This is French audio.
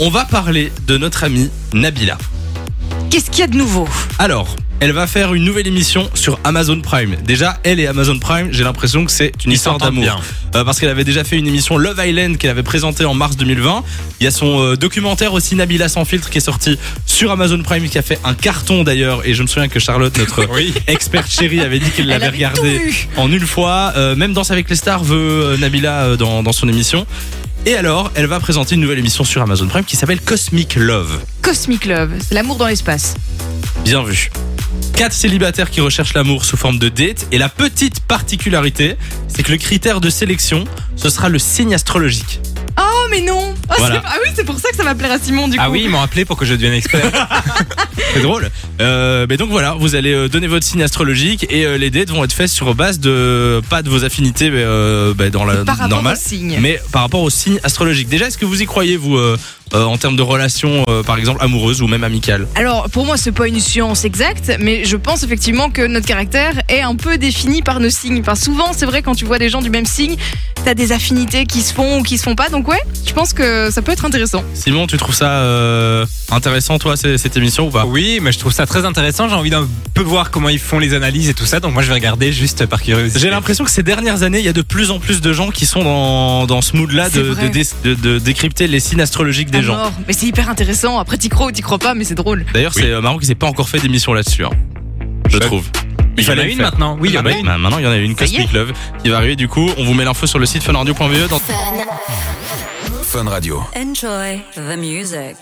on va parler de notre amie Nabila. Qu'est-ce qu'il y a de nouveau Alors, elle va faire une nouvelle émission sur Amazon Prime. Déjà, elle et Amazon Prime, j'ai l'impression que c'est une Ils histoire d'amour. bien. Euh, parce qu'elle avait déjà fait une émission Love Island qu'elle avait présentée en mars 2020. Il y a son euh, documentaire aussi Nabila sans filtre qui est sorti sur Amazon Prime qui a fait un carton d'ailleurs. Et je me souviens que Charlotte, notre Oui. experte chérie, avait dit qu'elle Elle l'avait avait regardé en une fois. Euh, même Danse avec les stars veut euh, Nabila euh, dans, dans son émission. Et alors, elle va présenter une nouvelle émission sur Amazon Prime qui s'appelle Cosmic Love. Cosmic Love, c'est l'amour dans l'espace. Bien vu. Quatre célibataires qui recherchent l'amour sous forme de date. Et la petite particularité, c'est que le critère de sélection, ce sera le signe astrologique. Oh mais non Oh, Voilà. c'est- Ah oui, c'est pour ça que ça va plaire à Simon du coup. Ah oui, ils m'ont appelé pour que je devienne expert. C'est drôle. Euh, mais donc voilà, vous allez euh, donner votre signe astrologique et euh, les dates vont être faites sur base de pas de vos affinités mais, euh, bah, dans la Par normale, au signe. mais par rapport au signe astrologique. Déjà, est-ce que vous y croyez vous euh, en termes de relations, euh, par exemple amoureuses ou même amicales Alors pour moi c'est pas une science exacte, mais je pense effectivement que notre caractère est un peu défini par nos signes. Enfin souvent c'est vrai quand tu vois des gens du même signe, t'as des affinités qui se font ou qui se font pas. Donc ouais, je pense que ça peut être intéressant. Simon, tu trouves ça euh, intéressant toi cette émission ou pas? Oui, mais je trouve ça très intéressant. J'ai envie d'un peu voir comment ils font les analyses et tout ça. Donc moi, je vais regarder juste par curiosité. J'ai l'impression que ces dernières années, il y a de plus en plus de gens qui sont dans, dans ce mood-là de, de- de décrypter les signes astrologiques des À gens. mort. Mais c'est hyper intéressant. Après t'y crois ou t'y crois pas, mais c'est drôle. D'ailleurs, Oui. c'est euh, marrant qu'ils aient pas encore fait d'émission là-dessus. hein. Je trouve. Il y en a une faire. maintenant. Oui, il y en a Maintenant, une. bah, maintenant, il y en a une. Cosmic Love, qui va arriver. Du coup, on vous met l'info sur le site funradio.be. Dans... Enjoy the music.